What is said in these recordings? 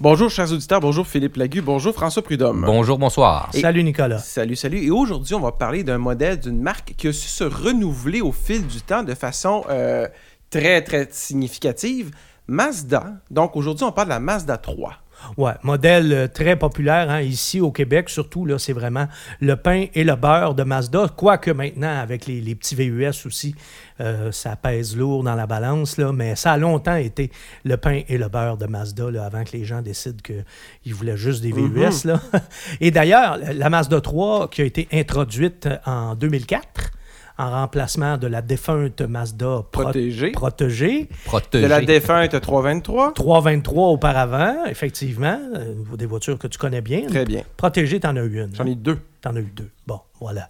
Bonjour, chers auditeurs. Bonjour, Philippe Lagu. Bonjour, François Prudhomme. Bonjour, bonsoir. Et- Salut Nicolas. Salut, salut. Et aujourd'hui, on va parler d'un modèle d'une marque qui a su se renouveler au fil du temps de façon euh, très, très significative. Mazda. Donc, aujourd'hui, on parle de la Mazda 3. Ouais, modèle euh, très populaire hein, ici au Québec, surtout là, c'est vraiment le pain et le beurre de Mazda. Quoique maintenant, avec les, les petits VUS aussi, euh, ça pèse lourd dans la balance, là, mais ça a longtemps été le pain et le beurre de Mazda là, avant que les gens décident qu'ils voulaient juste des VUS. là. Et d'ailleurs, la Mazda 3 qui a été introduite en 2004 en remplacement de la défunte Mazda Pro- Protégée. protégée. Protégé. De la défunte 323. 323 auparavant, effectivement. euh, des voitures que tu connais bien. Très bien. Protégée, t'en as eu une. J'en ai deux. T'en as eu deux. Bon, voilà.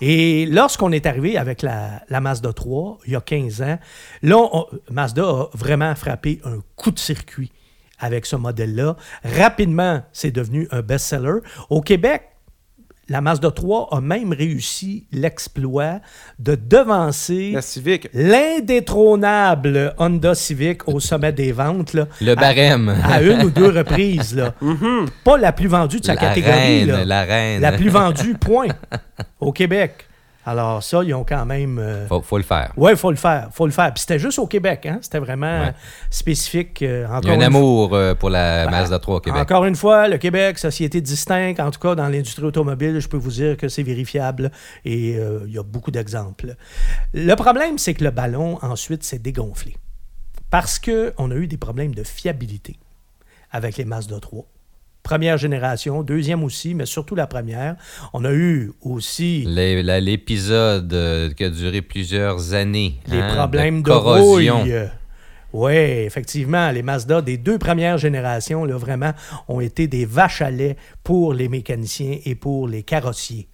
Et lorsqu'on est arrivé avec la, la Mazda 3, il y a 15 ans, là, on- Mazda a vraiment frappé un coup de circuit avec ce modèle-là. Rapidement, c'est devenu un best-seller. Au Québec, la Mazda 3 a même réussi l'exploit de devancer La Civic. l'indétrônable Honda Civic au sommet des ventes. Là, Le barème. à, à une ou deux reprises. Là. Pas la plus vendue de sa la catégorie. reine, là. la reine. La plus vendue, point. Au Québec. Alors, ça, ils ont quand même. euh, Faut, faut le faire. Il faut le faire. faut le faire. Puis c'était juste au Québec. Hein? C'était vraiment Ouais. spécifique. euh, encore Il y a un amour euh, pour la Ben, Mazda 3 au Québec. Encore une fois, le Québec, société distincte, en tout cas dans l'industrie automobile, je peux vous dire que c'est vérifiable et euh, il y a beaucoup d'exemples. Le problème, c'est que le ballon, ensuite, s'est dégonflé. Parce qu'on a eu des problèmes de fiabilité avec les Mazda 3. Première génération, deuxième aussi, mais surtout la première. On a eu aussi L'épisode euh, qui a duré plusieurs années. les hein, problèmes de, corrosion. rouille. Oui, effectivement, les Mazda des deux premières générations, là, vraiment, ont été des vaches à lait pour les mécaniciens et pour les carrossiers.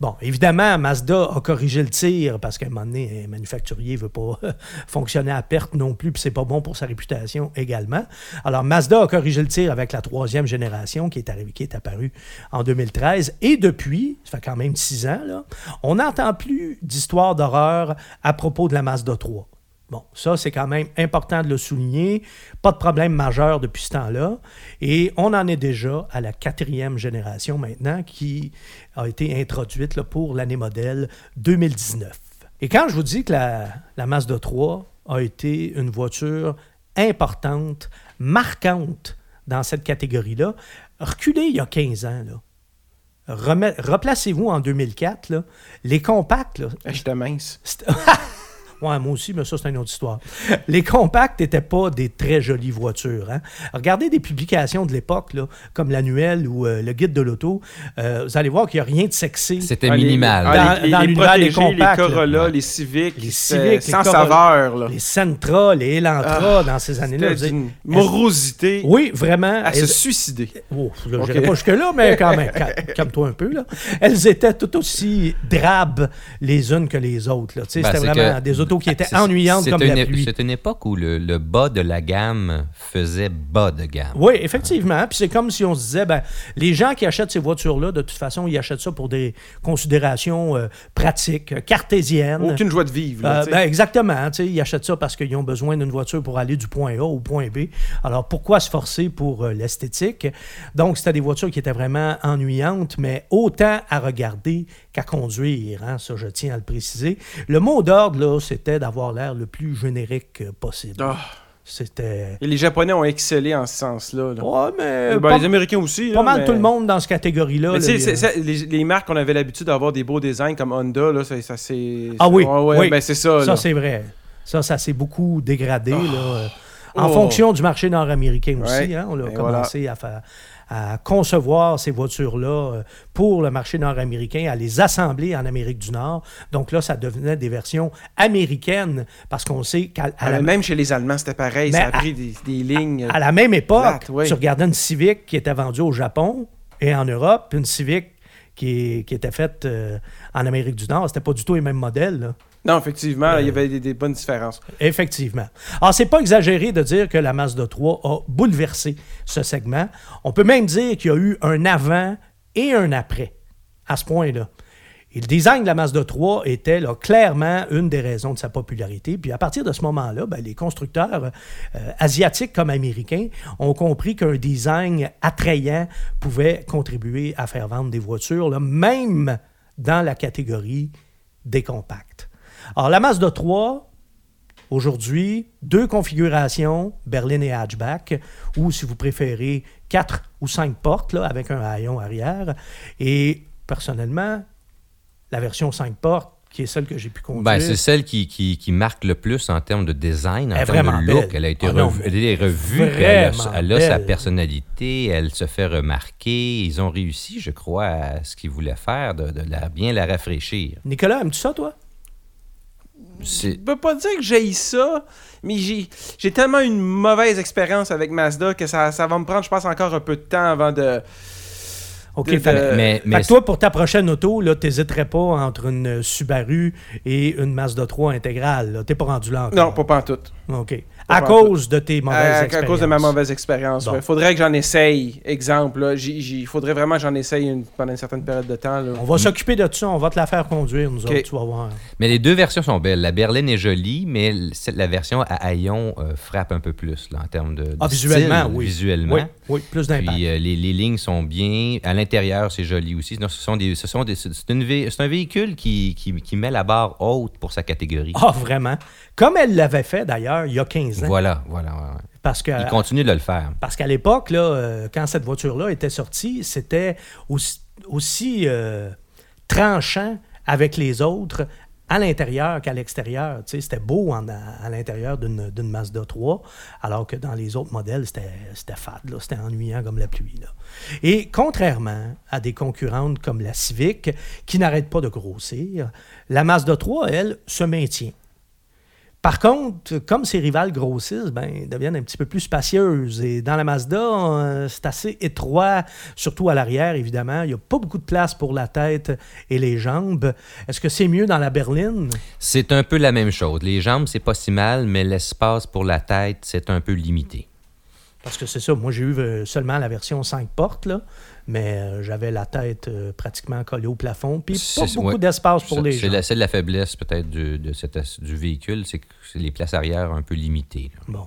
Bon, évidemment, Mazda a corrigé le tir parce qu'à un moment donné, un manufacturier ne veut pas fonctionner à perte non plus, puis c'est pas bon pour sa réputation également. Alors, Mazda a corrigé le tir avec la troisième génération qui est, apparue en 2013. Et depuis, ça fait quand même six ans, on n'entend plus d'histoires d'horreur à propos de la Mazda 3. Bon, ça, c'est quand même important de le souligner. Pas de problème majeur depuis ce temps-là. Et on en est déjà à la quatrième génération maintenant qui a été introduite là, pour l'année modèle 2019. Et quand je vous dis que la, la Mazda 3 a été une voiture importante, marquante dans cette catégorie-là, reculez il y a 15 ans, là. Remet- Replacez-vous en 2004, là, les compacts, là, Ah, J'étais mince. Ouais, moi aussi, mais ça, c'est une autre histoire. Les compacts n'étaient pas des très jolies voitures. hein. Regardez des publications de l'époque, comme l'annuel ou euh, le guide de l'auto. euh, vous allez voir qu'il n'y a rien de sexy. C'était les- minimal. ah, Dans- les, les- dans les des compacts, les. Corolla, les Civics, Les les sans Corolla. saveur. Là. Les Sentra, les Elantra Ah, dans ces années-là. D'une morosité Oui, vraiment. à se suicider. Oh, je n'irai pas jusque-là, mais quand même, cal- calme-toi un peu. Là. Elles étaient tout aussi drabes les unes que les autres. Ben, C'était vraiment que- des qui étaient c'est- ennuyantes c'est comme une la pluie. C'est une époque où le, le bas de la gamme faisait bas de gamme. Oui, effectivement. Puis c'est comme si on se disait, ben, les gens qui achètent ces voitures-là, de toute façon, ils achètent ça pour des considérations euh, pratiques, euh, cartésiennes. Aucune joie de vivre. là, Euh, ben, exactement. Ils achètent ça parce qu'ils ont besoin d'une voiture pour aller du point A au point B. Alors, pourquoi se forcer pour euh, l'esthétique? Donc, c'était des voitures qui étaient vraiment ennuyantes, mais autant à regarder qu'à conduire. hein, ça, je tiens à le préciser. Le mot d'ordre, là, c'était d'avoir l'air le plus générique euh, possible. Ah. C'était... Et les Japonais ont excellé en ce sens-là. là. Ouais, mais... Ben, pas- les Américains aussi. pas là, mal mais- tout le monde dans cette catégorie-là. Là, il c'est- les, les marques qu'on avait l'habitude d'avoir des beaux designs comme Honda, là, ça, ça c'est. Ah oui, Ouais, ouais, oui. ben c'est ça. Ça, c'est vrai. Ça, ça s'est beaucoup dégradé. là, euh, en Oh. fonction du marché nord-américain aussi. Hein, on a Et commencé à, faire, à concevoir ces voitures-là euh, pour le marché nord-américain, à les assembler en Amérique du Nord. Donc là, ça devenait des versions américaines parce qu'on sait qu'à Ah, la, même chez les Allemands, c'était pareil. Ça a à- pris des, des lignes. à la même époque, Plate, oui. tu regardais une Civic qui était vendue au Japon et en Europe, puis une Civic qui, qui était faite euh, en Amérique du Nord. C'était pas du tout les mêmes modèles. là. Non, effectivement, Euh, il y avait des, des bonnes différences. Effectivement. Alors, c'est pas exagéré de dire que la Mazda 3 a bouleversé ce segment. On peut même dire qu'il y a eu un avant et un après à ce point-là. Et le design de la Mazda 3 était là, clairement une des raisons de sa popularité. Puis à partir de ce moment-là, ben, les constructeurs euh, asiatiques comme américains ont compris qu'un design attrayant pouvait contribuer à faire vendre des voitures, là, même dans la catégorie des compacts. Alors la Mazda 3, aujourd'hui, deux configurations, berline et hatchback, ou si vous préférez, quatre ou cinq portes là, avec un haillon arrière. Et personnellement, la version 5 portes, qui est celle que j'ai pu conduire. Ben, c'est celle qui, qui, qui marque le plus en termes de design, en Elle termes de look. belle. Elle a été Ah revue, elle est revue, elle a, vraiment elle a sa personnalité, elle se fait remarquer. Ils ont réussi, je crois, à ce qu'ils voulaient faire, de, de la, bien la rafraîchir. Nicolas, aimes-tu ça, toi? Je peux pas dire que j'ai ça, mais j'ai j'ai tellement une mauvaise expérience avec Mazda que ça, ça va me prendre, je pense, encore un peu de temps avant de. OK, De- fait- de- mais, Fait mais que toi, pour ta prochaine auto, tu n'hésiterais pas entre une Subaru et une Mazda 3 intégrale. Tu n'es pas rendu là encore. Non, pas pantoute. OK. À cause de tes mauvaises À, à expériences. cause de ma mauvaise expérience. Bon. Il faudrait que j'en essaye. Exemple, là, il faudrait vraiment que j'en essaye une- pendant une certaine période de temps. là. On va s'occuper de ça. On va te la faire conduire, nous OK. autres, tu vas voir. Mais les deux versions sont belles. La berline est jolie, mais la version à haillon euh, frappe un peu plus là, en termes de, de Ah, visuellement, style, oui. Visuellement. Oui, oui, plus d'impact. Puis euh, les, les lignes sont bien. À l'intérieur, c'est joli aussi. Non, ce sont des, ce sont des, c'est une vé- c'est un véhicule qui, qui, qui met la barre haute pour sa catégorie. Ah, vraiment. Comme elle l'avait fait, d'ailleurs, il y a 15 ans. Voilà, voilà. ouais, ouais. Parce que Il continue de le faire. Parce qu'à l'époque, là, euh, quand cette voiture-là était sortie, c'était aussi, aussi, euh, tranchant avec les autres à l'intérieur qu'à l'extérieur. Tu sais, C'était beau en- à, à l'intérieur d'une d'une Mazda 3, alors que dans les autres modèles, c'était c'était fade, là, c'était ennuyant comme la pluie. Là. Et contrairement à des concurrentes comme la Civic, qui n'arrêtent pas de grossir, la Mazda 3, elle, se maintient. Par contre, comme ses rivales grossissent, ben, elles deviennent un petit peu plus spacieuses. Et dans la Mazda, euh, c'est assez étroit, surtout à l'arrière, évidemment. Il n'y a pas beaucoup de place pour la tête et les jambes. Est-ce que c'est mieux dans la berline? C'est un peu la même chose. Les jambes, c'est pas si mal, mais l'espace pour la tête, c'est un peu limité. Parce que c'est ça, moi j'ai eu euh, seulement la version 5 portes, là, mais euh, j'avais la tête euh, pratiquement collée au plafond, puis pas C'est- beaucoup ouais. d'espace pour Ça, les C'est jambes. la, c'est la faiblesse peut-être du, de cette as- du véhicule, c'est que c'est les places arrière un peu limitées. là. Bon.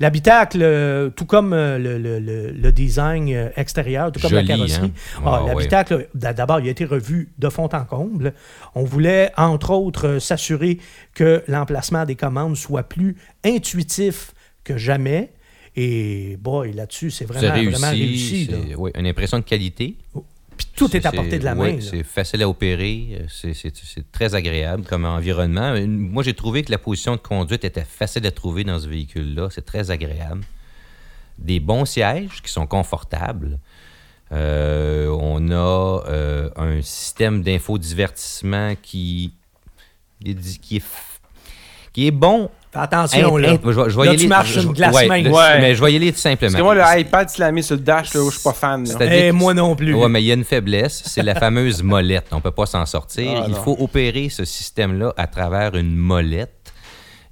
L'habitacle, euh, tout comme le, le- le- design extérieur, tout comme Joli, la carrosserie, hein? ah, Ouais, l'habitacle, d'abord, il a été revu de fond en comble. On voulait, entre autres, s'assurer que l'emplacement des commandes soit plus intuitif que jamais. Et boy, là-dessus, c'est vraiment réussi. vraiment réussi. là. oui, une impression de qualité. Puis tout est à portée de la main. C'est facile à opérer. c'est- très agréable comme environnement. Moi, j'ai trouvé que la position de conduite était facile à trouver dans ce véhicule-là. C'est très agréable. Des bons sièges qui sont confortables. Euh, on a euh, un système d'infodivertissement qui, qui est, qui est bon. Fais attention, Int- là. int- je vais- je vais Là, tu marches je- sur une glace ouais, Ouais. Mais je vais y aller tout simplement. Parce que moi, le iPad, tu l'as mis sur le dash, là, où je suis pas fan. là. Que- moi non plus. Oui, mais il y a une faiblesse, c'est la fameuse molette. On ne peut pas s'en sortir. Ah, il non. faut opérer ce système-là à travers une molette.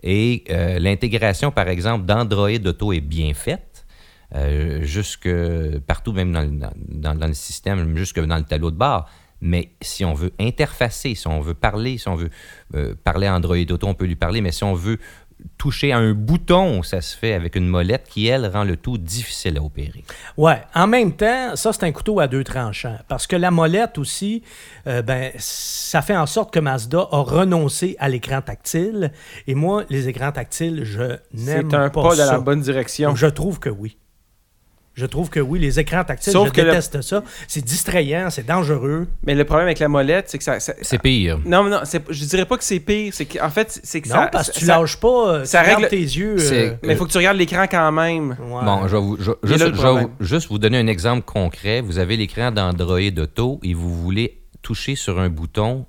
Et euh, l'intégration, par exemple, d'Android Auto est bien faite. euh, jusque partout, même dans, le- dans- dans le système, jusque dans le tableau de bord. Mais si on veut interfacer, si on veut parler, si on veut euh, parler à Android Auto, on peut lui parler, mais si on veut toucher à un bouton, ça se fait avec une molette qui, elle, rend le tout difficile à opérer. Ouais. En même temps, ça, c'est un couteau à deux tranchants. Parce que la molette aussi, euh, ben, ça fait en sorte que Mazda a renoncé à l'écran tactile. Et moi, les écrans tactiles, je n'aime C'est un pas pas ça. dans la bonne direction. Je trouve que oui. Je trouve que oui, les écrans tactiles, Sauf je que le- déteste ça. C'est distrayant, c'est dangereux. Mais le problème avec la molette, c'est que ça. ça- C'est pire. Non, mais non, je dirais pas que c'est pire. C'est qu'en fait, c'est que Non, ça. parce que tu ça- lâches pas, euh, ça tu règle- tes yeux. Euh, Mais il faut que tu regardes l'écran quand même. ouais. Bon, je vais, vous, je- juste, je vais juste vous donner un exemple concret. Vous avez l'écran d'Android Auto et vous voulez toucher sur un bouton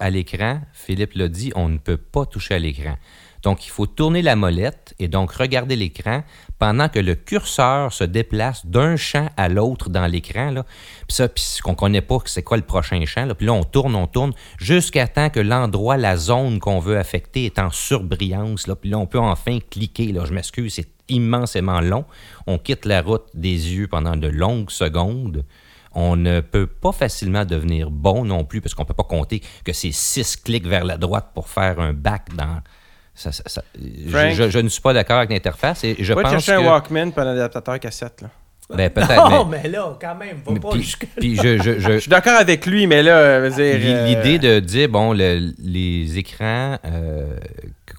à l'écran. Philippe l'a dit, on ne peut pas toucher à l'écran. Donc, il faut tourner la molette et donc regarder l'écran pendant que le curseur se déplace d'un champ à l'autre dans l'écran. Puis ça, puis qu'on ne connaît pas c'est quoi le prochain champ. Puis là, on tourne, on tourne, jusqu'à temps que l'endroit, la zone qu'on veut affecter est en surbrillance. Puis là, on peut enfin cliquer. Là. Je m'excuse, c'est immensément long. On quitte la route des yeux pendant de longues secondes. On ne peut pas facilement devenir bon non plus parce qu'on ne peut pas compter que c'est six clics vers la droite pour faire un back dans. Ça- ça- ça- je, Frank? je- je ne suis pas d'accord avec l'interface et je pense chercher que... un Walkman pas un adaptateur cassette. Là? Ben, peut-être, Non, mais- mais là, quand même, va mais pas puis, puis je, je- je- Je suis d'accord avec lui, mais là, euh, je veux dire, L'i- euh, L'idée de dire, bon, le- les écrans euh,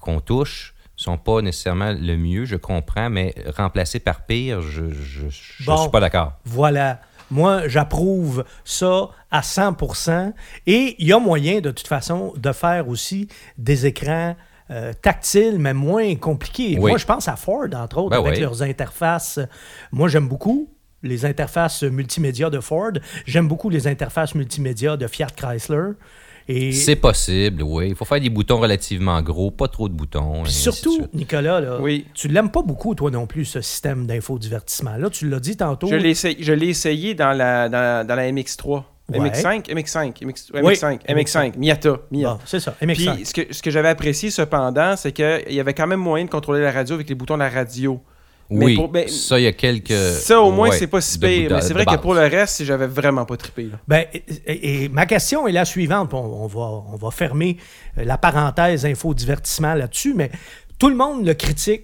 qu'on touche sont pas nécessairement le mieux, je comprends, mais remplacé par pire, je ne je, Bon. suis pas d'accord. Voilà. Moi, j'approuve ça à 100% Et il y a moyen, de toute façon, de faire aussi des écrans euh, tactiles, mais moins compliqués. Oui. Moi, je pense à Ford, entre autres, Ben avec oui. leurs interfaces. Moi, j'aime beaucoup les interfaces multimédia de Ford. J'aime beaucoup les interfaces multimédia de Fiat Chrysler. Et C'est possible, oui. Il faut faire des boutons relativement gros, pas trop de boutons. Puis de surtout. Nicolas, là, Oui. tu l'aimes pas beaucoup, toi non plus, ce système d'infodivertissement-là. Tu l'as dit tantôt. Je l'ai essayé, je l'ai essayé dans la, dans, dans la MX3. Ouais. MX5, MX5, MX, Oui, MX5, MX5, Miata, Miata. Bon, c'est ça, Puis MX5. ce que, ce que j'avais apprécié cependant, c'est qu'il y avait quand même moyen de contrôler la radio avec les boutons de la radio. Mais Oui, pour- ben, ça, il y a quelques... ça, au moins, ouais, c'est pas si pire. Mais c'est vrai que pour le reste, j'avais vraiment pas trippé. Là. Ben, et, et- et ma question est la suivante. puis On, on va, on va fermer euh, la parenthèse infodivertissement là-dessus, mais tout le monde le critique,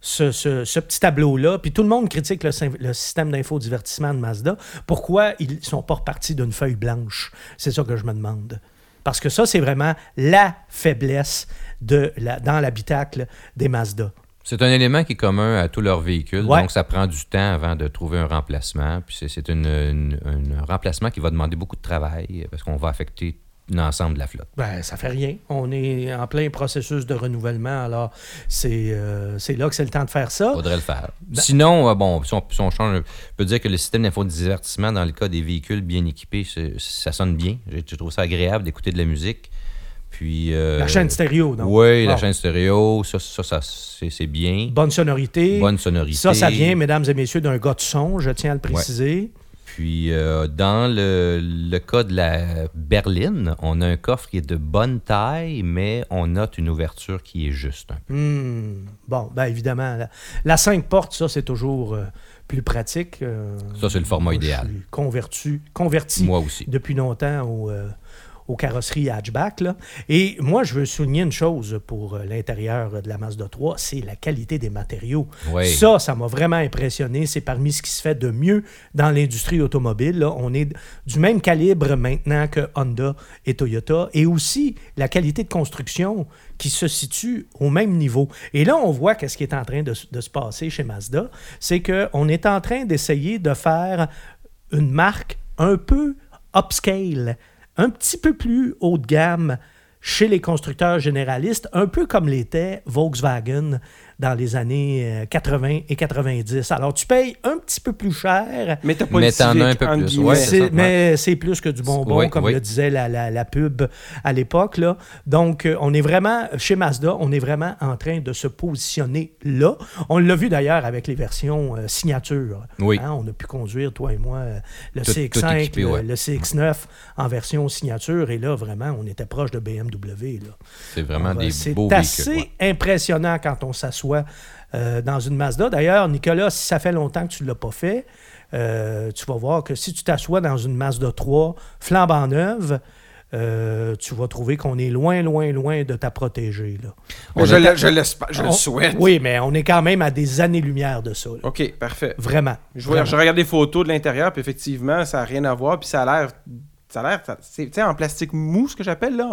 ce, ce- ce petit tableau-là, puis tout le monde critique le, le système d'infodivertissement de Mazda. Pourquoi ils sont pas repartis d'une feuille blanche? C'est ça que je me demande. Parce que ça, c'est vraiment la faiblesse de la, dans l'habitacle des Mazda. C'est un élément qui est commun à tous leurs véhicules, Ouais. donc ça prend du temps avant de trouver un remplacement. Puis c'est- un remplacement qui va demander beaucoup de travail parce qu'on va affecter l'ensemble de la flotte. Ben, ça fait rien. On est en plein processus de renouvellement, alors c'est euh, c'est là que c'est le temps de faire ça. faudrait le faire. Ben- Sinon, euh, bon, si on, si on change, on peut dire que le système d'infodivertissement, dans le cas des véhicules bien équipés, ça sonne bien. Je, trouve ça agréable d'écouter de la musique. Puis, euh, La chaîne stéréo, donc. Oui, la chaîne stéréo, ça, ça, ça, c'est c'est bien. Bonne sonorité. Bonne sonorité. Ça, ça vient, mesdames et messieurs, d'un gars de son, je tiens à le préciser. Puis, euh, dans le, le cas de la berline, on a un coffre qui est de bonne taille, mais on note une ouverture qui est juste un peu. Hmm. Bon, ben évidemment, la, la 5 portes, ça, c'est toujours euh, plus pratique. euh, Ça, c'est le format idéal. Je suis converti, converti Moi aussi. depuis longtemps au, aux carrosseries hatchback. là. Et moi, je veux souligner une chose pour euh, l'intérieur de la Mazda 3, c'est la qualité des matériaux. Oui. Ça, ça m'a vraiment impressionné. C'est parmi ce qui se fait de mieux dans l'industrie automobile. là. On est du même calibre maintenant que Honda et Toyota. Et aussi la qualité de construction qui se situe au même niveau. Et là, on voit qu'est-ce qui est en train de, de se passer chez Mazda. C'est qu'on est en train d'essayer de faire une marque un peu upscale, un petit peu plus haut de gamme chez les constructeurs généralistes, un peu comme l'était Volkswagen dans les années euh, 80 et 90. Alors, tu payes un petit peu plus cher, Mais t'as pas Mais t'en as un peu plus, ouais, c'est- c'est ça, ouais. mais c'est plus que du bonbon, Oui, comme oui. le disait la, la- la pub à l'époque. là. Donc, euh, on est vraiment, chez Mazda, on est vraiment en train de se positionner là. On l'a vu d'ailleurs avec les versions euh, signature. Oui. Hein, on a pu conduire, toi et moi, euh, le Tout- CX5, tout équipé, le, ouais. le CX9 en version signature. Et là, vraiment, on était proche de BMW. Là. C'est vraiment des C'est beaux assez véhicules. ouais. impressionnant quand on s'assoit euh, dans une Mazda. D'ailleurs, Nicolas, si ça fait longtemps que tu ne l'as pas fait, euh, tu vas voir que si tu t'assois dans une Mazda 3 flambant neuve, euh, tu vas trouver qu'on est loin, loin, loin de ta protégée. Là. Je, le, je, souhaite. Oui, mais on est quand même à des années-lumière de ça. là. OK, parfait. Vraiment. Je, vois- je regarde des photos de l'intérieur, puis effectivement, ça n'a rien à voir, puis ça a l'air. Ça a l'air. C'est en plastique mou, ce que j'appelle, là,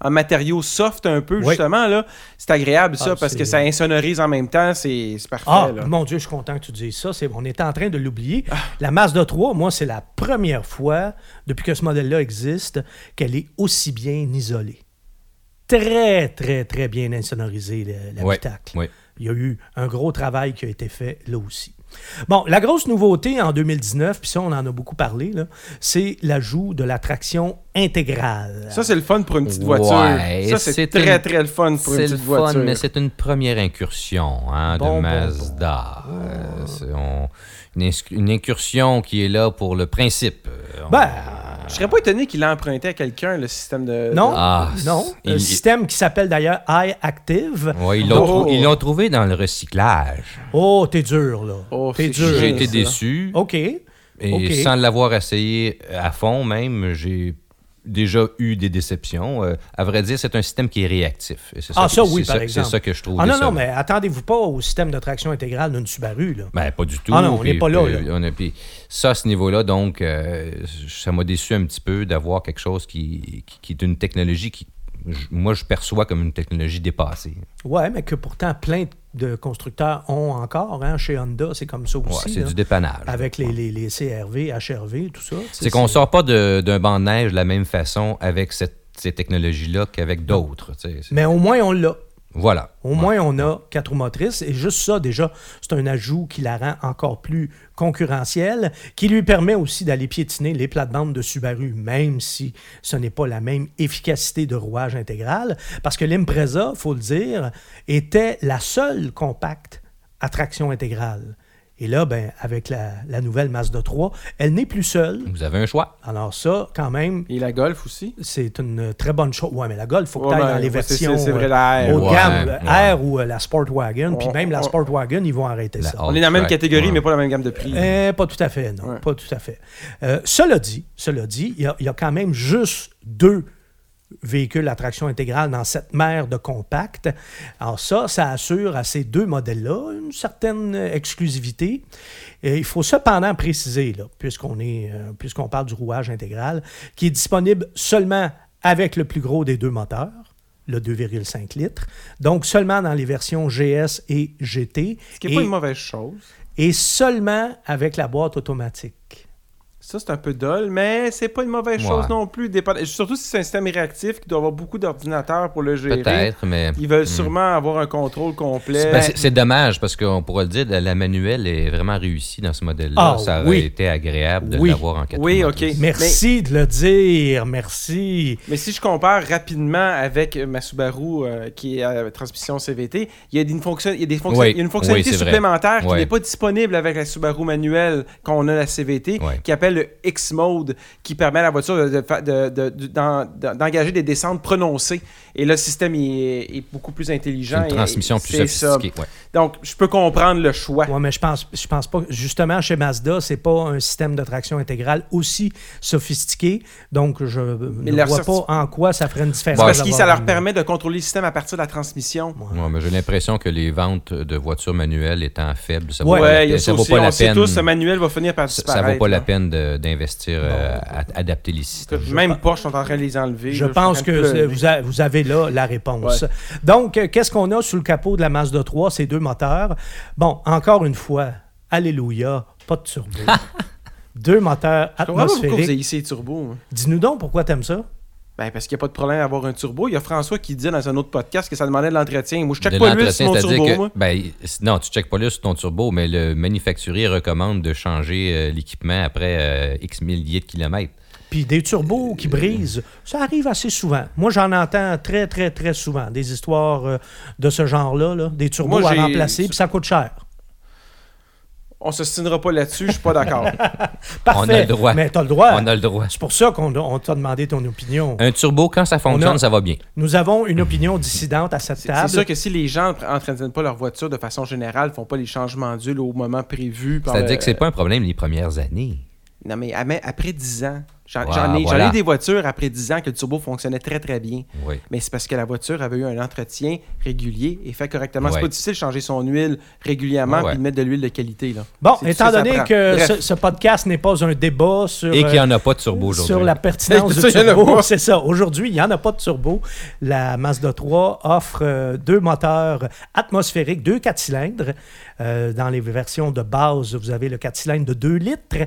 en, en matériaux soft un peu, Oui. justement, là. C'est agréable, ça, Ah, parce que ça insonorise en même temps, c'est c'est parfait, Ah, là. mon Dieu, je suis content que tu dises ça. C'est, on était en train de l'oublier. Ah. La Mazda 3, moi, c'est la première fois, depuis que ce modèle-là existe, qu'elle est aussi bien isolée. Très, très, très bien insonorisée, l'habitacle. Il y a eu un gros travail qui a été fait là aussi. Bon, la grosse nouveauté en 2019, puis ça, on en a beaucoup parlé, c'est l'ajout de la traction intégrale. Ça, c'est le fun pour une petite Ouais, voiture. ça, c'est très, une- très le fun pour une C'est le petite fun, voiture. mais c'est une première incursion hein, Bon, bon, de Mazda. Euh, c'est- on- une, incursion qui est là pour le principe. Euh, on- Ben, Je serais pas étonné qu'il ait emprunté à quelqu'un, le système de. non, Ah, non. il- un système qui s'appelle d'ailleurs iActive. Ouais, ils l'ont Oh. trou- ils l'ont trouvé dans le recyclage. Oh, t'es dur, là. Oh, t'es c'est dur. J'ai été déçu. OK. Et sans l'avoir essayé à fond même, j'ai déjà eu des déceptions. Euh, à vrai dire, c'est un système qui est réactif. Ah, ça, oui, c'est par exemple. C'est ça que je trouve Ah non, non, mais attendez-vous pas au système de traction intégrale d'une Subaru. Là. Ben, pas du tout. Ah non, on n'est pas là, on a- puis ça, à ce niveau-là, donc, euh, ça m'a déçu un petit peu d'avoir quelque chose qui, qui, qui est une technologie qui, moi, je perçois comme une technologie dépassée. Ouais, mais que pourtant plein de constructeurs ont encore. Hein, chez Honda, c'est comme ça Ouais, aussi. c'est là. du dépannage. Avec les, les, les CRV, HRV, tout ça. C'est qu'on sort pas de- d'un banc de neige de la même façon avec cette- ces technologies-là qu'avec d'autres. C'est- Mais au moins, on l'a. Voilà. Au moins, on a quatre roues motrices. Et juste ça, déjà, c'est un ajout qui la rend encore plus concurrentielle, qui lui permet aussi d'aller piétiner les plates-bandes de Subaru, même si ce n'est pas la même efficacité de rouage intégral. Parce que l'Impreza, faut le dire, était la seule compacte à traction intégrale. Et là, ben, avec la, la nouvelle Mazda 3, elle n'est plus seule. Vous avez un choix. Alors ça, quand même, Et la Golf aussi? c'est une très bonne chose. Ouais, mais la Golf, il faut que Ouais, tu ben, dans les ouais, c'est- versions c'est vrai, euh, la R. haut de Ouais, gamme, ouais. R ou euh, la Sportwagon. Puis même la on- Sportwagon, ils vont arrêter La ça. On est dans la même catégorie, ouais. mais pas la même gamme de prix. Eh, pas tout à fait, non. Ouais. Pas tout à fait. Euh, cela dit, cela dit, il y, a- il y a quand même juste deux véhicules à traction intégrale dans cette mer de compact. Alors ça, ça assure à ces deux modèles-là une certaine euh, exclusivité. Et il faut cependant préciser, puisqu'on est, euh, puisqu'on parle du rouage intégral, qui est disponible seulement avec le plus gros des deux moteurs, le 2,5 litres, donc seulement dans les versions GS et GT, Ce qui n'est pas une mauvaise chose. et seulement avec la boîte automatique. Ça, c'est un peu dol, mais c'est pas une mauvaise Ouais. chose non plus. dépend- Surtout si c'est un système réactif qui doit avoir beaucoup d'ordinateurs pour le gérer. Peut-être, mais. Ils veulent sûrement avoir un contrôle complet. Ben, c'est- dommage parce qu'on pourrait le dire, la, la manuelle est vraiment réussie dans ce modèle-là. Ah, ça aurait oui. été agréable de Oui. l'avoir en quatre Oui, roues ok. Merci de le dire, merci. Mais si je compare rapidement avec ma Subaru euh, qui est à transmission CVT, il y a des, fonction- il y a des fonction- Oui, il y a une fonctionnalité oui, c'est vrai. supplémentaire qui n'est pas disponible avec la Subaru manuelle quand on a la CVT, qui appelle le X-Mode, qui permet à la voiture de- de d'engager des descentes prononcées. Et là, le système est, est beaucoup plus intelligent. une transmission et plus sophistiquée. ouais. Donc, je peux comprendre le choix. Ouais, mais je pense, je pense pas. Justement, chez Mazda, c'est pas un système de traction intégrale aussi sophistiqué. Donc, je ne vois certi- pas en quoi ça ferait une différence. C'est parce que ça leur une- permet de contrôler le système à partir de la transmission. Ouais, mais j'ai l'impression que les ventes de voitures manuelles étant faibles, ça Ouais, vaut pas la Ouais, il y a peine- ça ça vaut pas la peine. tous, ce manuel va finir par disparaître. ça vaut pas la peine d'investir euh, à, adapter les systèmes. Même Porsche sont en train de les enlever. Je là, pense que c'est- vous, a- vous avez là la réponse. Donc, euh, qu'est-ce qu'on a sous le capot de la Mazda 3, ces deux moteurs? Bon, encore une fois, alléluia, pas de turbo. deux moteurs Je comprends pas pourquoi vous avez atmosphériques. turbo. hein. Dis-nous donc pourquoi t'aimes ça? Ben, parce qu'il n'y a pas de problème à avoir un turbo. Il y a François qui disait dans un autre podcast que ça demandait de l'entretien. Moi, je check De pas l'huile sur mon turbo, que- moi. ben, non, tu checkes pas l'huile sur ton turbo, mais le manufacturier recommande de changer euh, l'équipement après euh, X milliers de kilomètres. Puis des turbos qui brisent, ça arrive assez souvent. Moi, j'en entends très, très, très souvent. Des histoires euh, de ce genre-là, là. des turbos Moi, à remplacer, puis ça coûte cher. On se stinera pas là-dessus, je suis pas d'accord. Parfait. On a le droit. Mais t'as le droit. On a le droit. C'est pour ça qu'on on t'a demandé ton opinion. Un turbo, quand ça fonctionne, a- ça va bien. Nous avons une opinion dissidente à cette table. c'est sûr que si les gens n'entraînent pas leur voiture de façon générale, font pas les changements d'huile au moment prévu. par C'est-à-dire que c'est pas un problème les premières années. Non, mais mais après 10 ans, j'en j'en ai, j'en voilà. ai eu des voitures après 10 ans que le turbo fonctionnait très très bien. Oui. Mais c'est parce que la voiture avait eu un entretien régulier et fait correctement. C'est pas difficile de changer son huile régulièrement et de mettre de l'huile de qualité. Là. Bon, étant donné que ce, ce podcast n'est pas un débat sur, Et qu'il n'y euh, en a pas de turbo aujourd'hui. sur la pertinence du turbo, c'est ça. Aujourd'hui, il n'y en a pas de turbo. La Mazda 3 offre euh, deux moteurs atmosphériques, deux 4 cylindres. Euh, dans les versions de base, vous avez le 4 cylindres de 2 litres,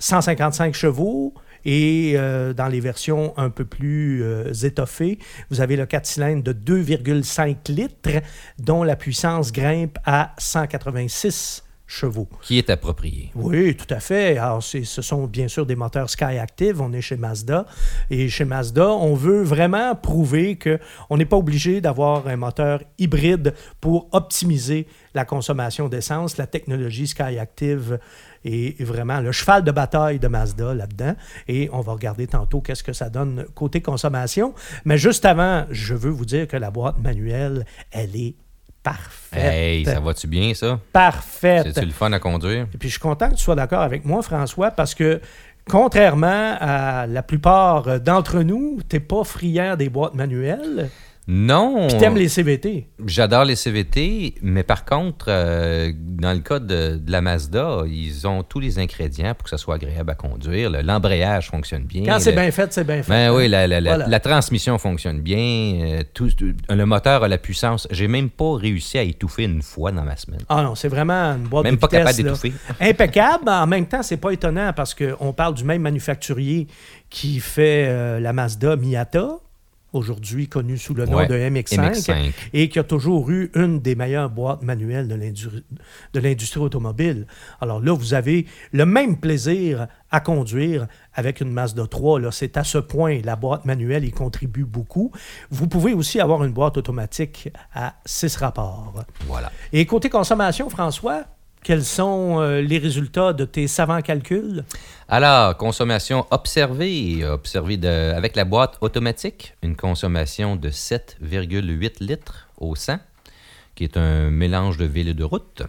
155 chevaux. Et euh, dans les versions un peu plus euh, étoffées, vous avez le 4 cylindres de 2,5 litres, dont la puissance grimpe à 186 chevaux. Qui est approprié. Oui, tout à fait. Alors, ce sont bien sûr des moteurs Skyactiv. On est chez Mazda. Et chez Mazda, on veut vraiment prouver qu'on n'est pas obligé d'avoir un moteur hybride pour optimiser la consommation d'essence. La technologie Skyactiv est vraiment le cheval de bataille de Mazda là-dedans. Et on va regarder tantôt qu'est-ce que ça donne côté consommation. Mais juste avant, je veux vous dire que la boîte manuelle, elle est parfaite. Hey, ça va-tu bien, ça? Parfaite. C'est-tu le fun à conduire? Et puis je suis content que tu sois d'accord avec moi, François, parce que contrairement à la plupart d'entre nous, tu n'es pas friand des boîtes manuelles. Non. Puis t'aimes les CVT. J'adore les CVT, mais par contre, euh, dans le cas de, de la Mazda, ils ont tous les ingrédients pour que ça soit agréable à conduire. Le- L'embrayage fonctionne bien. Quand c'est bien fait, c'est bien fait. Ben oui, la, la- la- Voilà. la transmission fonctionne bien. euh, tout- le moteur a la puissance. J'ai même pas réussi à étouffer une fois dans ma semaine. Ah non, c'est vraiment une boîte Même de pas vitesse, capable d'étouffer. Impeccable, en même temps, c'est pas étonnant parce qu'on parle du même manufacturier qui fait euh, la Mazda Miata, aujourd'hui connue sous le nom Ouais, de MX5, MX5. et qui a toujours eu une des meilleures boîtes manuelles de l'indu- de l'industrie automobile. Alors là, vous avez le même plaisir à conduire avec une Mazda 3. Là. C'est à ce point, la boîte manuelle y contribue beaucoup. Vous pouvez aussi avoir une boîte automatique à 6 rapports. Voilà. Et côté consommation, François, quels sont euh, les résultats de tes savants calculs? Alors, consommation observée, observée de- avec la boîte automatique, une consommation de 7,8 litres au 100, qui est un mélange de ville et de route.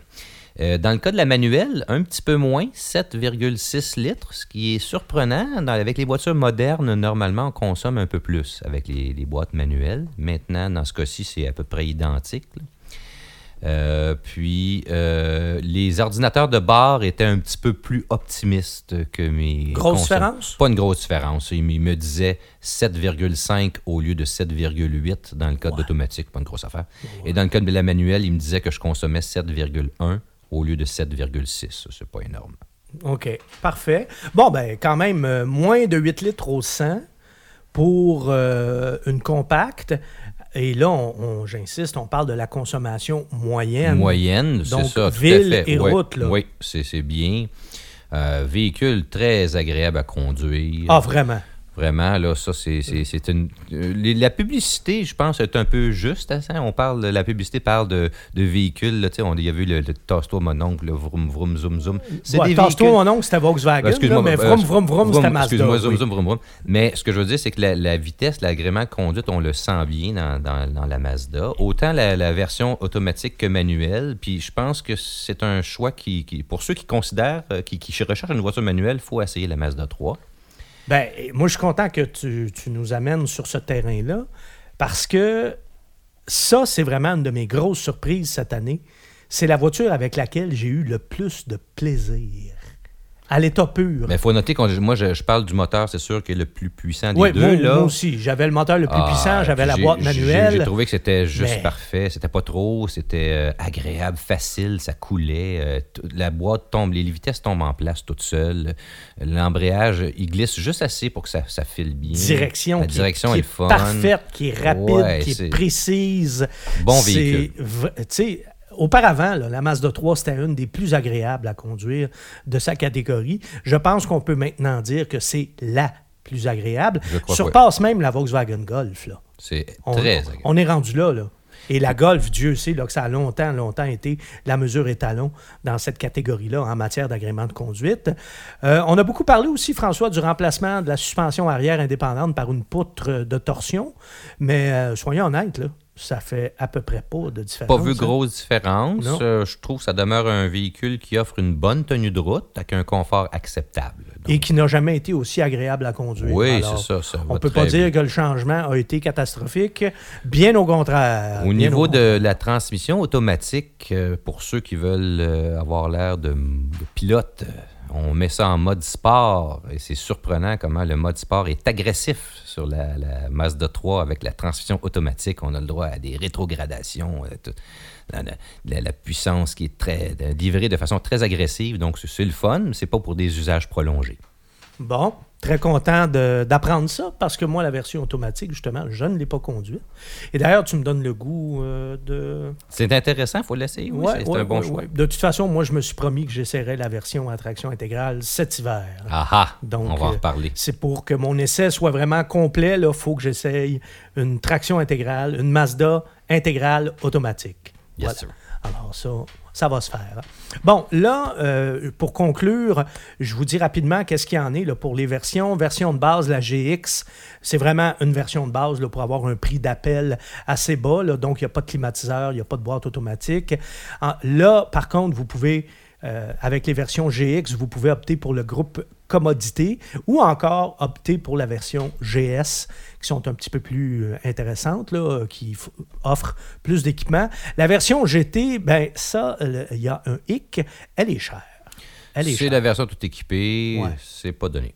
Euh, dans le cas de la manuelle, un petit peu moins, 7,6 litres, ce qui est surprenant. Avec les voitures modernes, normalement, on consomme un peu plus avec les, boîtes manuelles. Maintenant, dans ce cas-ci, c'est à peu près identique. Euh, puis, euh, les ordinateurs de bord étaient un petit peu plus optimistes que mes. Grosse différence? Pas une grosse différence. Il, me- disait 7,5 au lieu de 7,8 dans le cas d'automatique. Pas une grosse affaire. Et dans le cas de la manuelle, il me disait que je consommais 7,1 au lieu de 7,6. C'est pas énorme. OK, parfait. Bon, ben quand même, euh, moins de 8 litres au 100 pour euh, une compacte. Et là, on, on- j'insiste, on parle de la consommation moyenne. Moyenne, c'est ça. tout à ville fait. et Ouais, route, là. Oui, c'est c'est bien. Euh, véhicule très agréable à conduire. Ah, vraiment? Vraiment, là, ça, c'est c'est une. euh, la publicité, je pense, est un peu juste. hein, ça. On parle, la publicité parle de, de véhicules. Là, tu sais, on il y a vu le, le Tasse-toi mon oncle, le vroom, vroom, zoom, zoom. C'est Ouais, des Tasse-toi, mon oncle, c'était Volkswagen, excuse-moi, là, mais euh, vroom, vroom, vroom, c'était Mazda. Excuse-moi, zoom, oui. zoom, vroom, vroom. Mais ce que je veux dire, c'est que la, la vitesse, l'agrément de conduite, on le sent bien dans, dans- dans la Mazda. Autant la, la version automatique que manuelle. Puis je pense que c'est un choix qui, qui- pour ceux qui considèrent, euh, qui, qui recherchent une voiture manuelle, il faut essayer la Mazda 3. Ben, moi, je suis content que tu, tu nous amènes sur ce terrain-là parce que ça, c'est vraiment une de mes grosses surprises cette année. C'est la voiture avec laquelle j'ai eu le plus de plaisir. À l'état pur. Mais il faut noter que moi, je, je parle du moteur, c'est sûr, qui est le plus puissant des Oui, deux. moi, là. moi aussi. J'avais le moteur le plus Ah, puissant, j'avais la boîte manuelle. J'ai trouvé que c'était juste Mais- parfait. C'était pas trop, c'était euh, agréable, facile, ça coulait. euh, la boîte tombe, les vitesses tombent en place toutes seules. L'embrayage, il glisse juste assez pour que ça, ça file bien. Direction, La qui, direction qui est, fun. parfaite, qui est rapide, Ouais, qui c'est- est précise. Bon véhicule. Tu sais, auparavant, là, la Mazda 3, c'était une des plus agréables à conduire de sa catégorie. Je pense qu'on peut maintenant dire que c'est la plus agréable. Je Surpasse même la Volkswagen Golf. C'est On, très agréable. on est rendu là, là. Et la Golf, Dieu sait là, que ça a longtemps, longtemps été la mesure étalon dans cette catégorie-là en matière d'agrément de conduite. Euh, on a beaucoup parlé aussi, François, du remplacement de la suspension arrière indépendante par une poutre de torsion. Mais euh, soyons honnêtes, là, ça fait à peu près pas de différence. Pas vu hein. grosse différence. Euh, je trouve que ça demeure un véhicule qui offre une bonne tenue de route avec un confort acceptable. Donc, Et qui n'a jamais été aussi agréable à conduire. oui, c'est ça. ça On va peut pas dire que le changement a été catastrophique. Bien au contraire. Au niveau contraire. de la transmission automatique, euh, pour ceux qui veulent euh, avoir l'air de, de pilote, on met ça en mode sport et c'est surprenant comment le mode sport est agressif sur la, la Mazda 3 avec la transmission automatique. On a le droit à des rétrogradations, euh, tout- la, puissance qui est très de- livrée de façon très agressive. Donc c'est- c'est le fun, mais c'est pas pour des usages prolongés. Bon, très content d'apprendre ça parce que moi, la version automatique, justement, je ne l'ai pas conduite. Et d'ailleurs, tu me donnes le goût euh, de. C'est intéressant, il faut l'essayer. Oui, Ouais, c'est ouais, un bon ouais, choix. De toute façon, moi, je me suis promis que j'essaierais la version à traction intégrale cet hiver. Ah ah, Donc, on va en euh, reparler. C'est pour que mon essai soit vraiment complet. Il faut que j'essaye une traction intégrale, une Mazda intégrale automatique. Yes, Voilà. sir. Alors ça, ça va se faire. Bon, là, euh, pour conclure, je vous dis rapidement qu'est-ce qu'il y en est pour les versions. Version de base, la GX, c'est vraiment une version de base pour avoir un prix d'appel assez bas. donc, il n'y a pas de climatiseur, il n'y a pas de boîte automatique. En- là, par contre, vous pouvez, euh, avec les versions GX, vous pouvez opter pour le groupe commodité ou encore opter pour la version GS qui sont un petit peu plus euh, intéressantes, là, euh, qui offrent plus d'équipements. La version GT, ben ça, il y a un hic, elle est chère. C'est la version tout équipée, Ouais. c'est pas donné.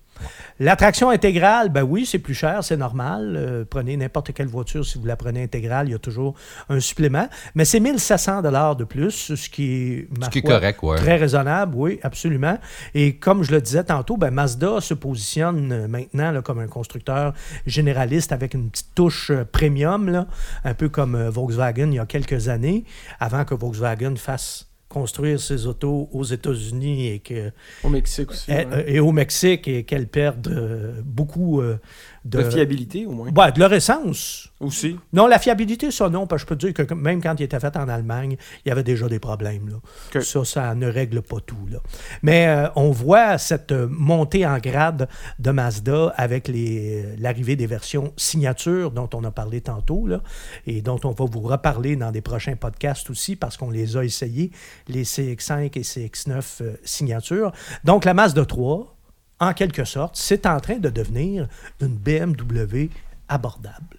L'attraction intégrale, ben oui, c'est plus cher, c'est normal. Euh, prenez n'importe quelle voiture, si vous la prenez intégrale, il y a toujours un supplément. Mais c'est 1700 dollars de plus, ce qui est, ma Ce qui est foi, correct, ouais. très raisonnable, oui, absolument. Et comme je le disais tantôt, ben Mazda se positionne euh, maintenant là, comme un constructeur généraliste avec une petite touche euh, premium, là, un peu comme Volkswagen il y a quelques années, avant que Volkswagen fasse construire ses autos aux États-Unis et que Au Mexique aussi. et, ouais. et au Mexique et qu'elles perdent euh, beaucoup euh, de, de fiabilité, au moins. Ouais, de leur essence. Aussi. Non, la fiabilité, ça non, parce que je peux te dire que même quand il était fait en Allemagne, il y avait déjà des problèmes. Là. Que- Ça, ça ne règle pas tout. Là. Mais euh, on voit cette euh, montée en grade de Mazda avec euh, l'arrivée des versions signature dont on a parlé tantôt là, et dont on va vous reparler dans des prochains podcasts aussi parce qu'on les a essayés, les CX5 et CX9 euh, signature. Donc la Mazda 3, en quelque sorte, c'est en train de devenir une BMW abordable.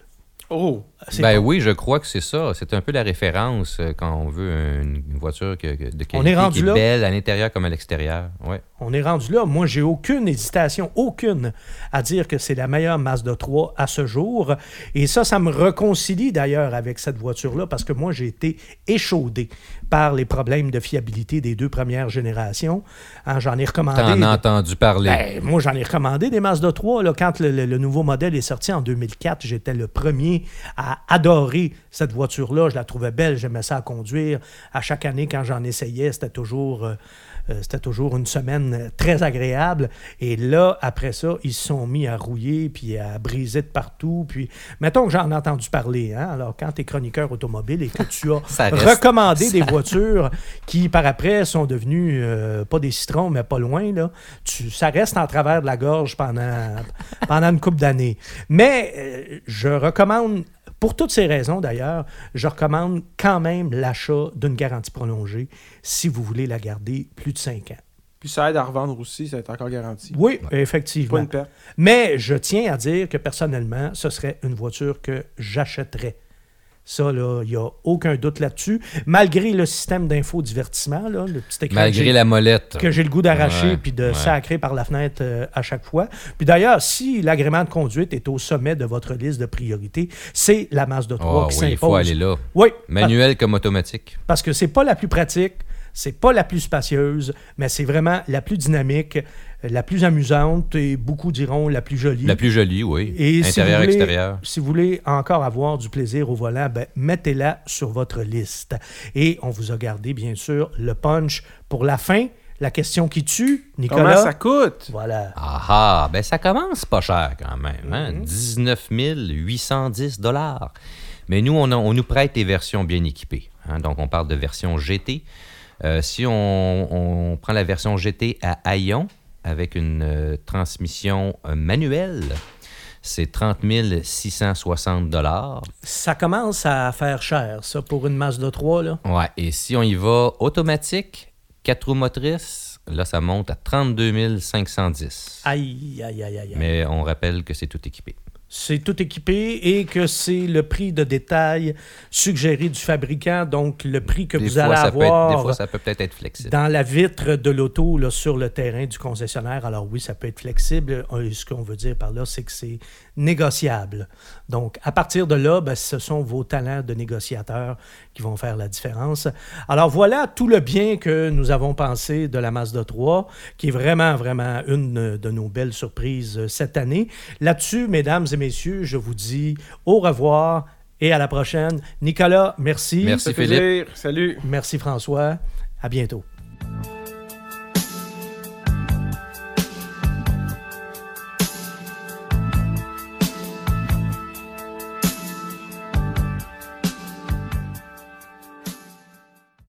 Oh! C'est Ben pas- oui, je crois que c'est ça. C'est un peu la référence euh, quand on veut une une voiture que- que- de qualité On est rendu qui est là. belle à l'intérieur comme à l'extérieur. Ouais. On est rendu là. Moi, j'ai aucune hésitation, aucune, à dire que c'est la meilleure Mazda 3 à ce jour. Et ça, ça me réconcilie d'ailleurs avec cette voiture-là parce que moi, j'ai été échaudé par les problèmes de fiabilité des deux premières générations. Hein, j'en ai recommandé. T'en as entendu parler. Ben, moi, j'en ai recommandé des Mazda 3. Là, quand le, le- le nouveau modèle est sorti en 2004, j'étais le premier à adorer cette voiture-là. Je la trouvais belle, j'aimais ça à conduire. À chaque année, quand j'en essayais, c'était toujours, euh, euh, c'était toujours une semaine euh, très agréable. Et là, après ça, ils se sont mis à rouiller puis à briser de partout. Puis, mettons que j'en ai entendu parler. Hein? Alors, quand tu es chroniqueur automobile et que tu as Ça recommandé des voitures qui, par après, sont devenues euh, pas des citrons, mais pas loin, là, tu, ça reste en travers de la gorge pendant, pendant une couple d'années. Mais euh, je recommande, pour toutes ces raisons d'ailleurs, je recommande quand même l'achat d'une garantie prolongée si vous voulez la garder plus de 5 ans. Puis ça aide à revendre aussi, ça être encore garanti. Oui, Pas effectivement. une perte. Mais je tiens à dire que personnellement, ce serait une voiture que j'achèterais. Ça, là, il n'y a aucun doute là-dessus. Malgré le système d'infodivertissement, là, le petit écran que Malgré j'ai- la molette. que j'ai le goût d'arracher puis de sacrer par la fenêtre euh, à chaque fois. Puis d'ailleurs, si l'agrément de conduite est au sommet de votre liste de priorités, c'est la Mazda 3 Ah qui oui, il faut aller là. Oui, Manuel comme automatique. parce que c'est pas la plus pratique, c'est pas la plus spacieuse, mais c'est vraiment la plus dynamique, la plus amusante et beaucoup diront la plus jolie. La plus jolie, oui. Et si Intérieur, vous voulez- extérieur. Si vous voulez encore avoir du plaisir au volant, ben, mettez-la sur votre liste. Et on vous a gardé, bien sûr, le punch pour la fin. La question qui tue, Nicolas? Comment ça coûte? Voilà. Ah ah, ben ça commence pas cher quand même. Hein? Mhm. 19 810 dollars. Mais nous, on, a- on nous prête des versions bien équipées. hein? Donc, on parle de version GT. Euh, si on, on prend la version GT à Hayon avec une euh, transmission euh, manuelle, c'est 30 660 dollars. Ça commence à faire cher, ça, pour une Mazda 3, là. Ouais, et si on y va automatique, 4 roues motrices, là, ça monte à 32 510. Aïe, aïe, aïe, aïe. aïe. Mais on rappelle que c'est tout équipé. C'est tout équipé et que c'est le prix de détail suggéré du fabricant, donc le prix que Des vous fois, allez peut être- avoir des fois, ça peut peut-être être flexible. dans la vitre de l'auto là, sur le terrain du concessionnaire. Alors oui, ça peut être flexible. Euh, Ce qu'on veut dire par là, c'est que c'est négociable. Donc, à partir de là, ben, ce sont vos talents de négociateur qui vont faire la différence. Alors voilà tout le bien que nous avons pensé de la Mazda 3, qui est vraiment, vraiment une de nos belles surprises euh, cette année. Là-dessus, mesdames et messieurs, je vous dis au revoir et à la prochaine. Nicolas, merci. Merci. Philippe. plaisir. Salut. Merci François. À bientôt.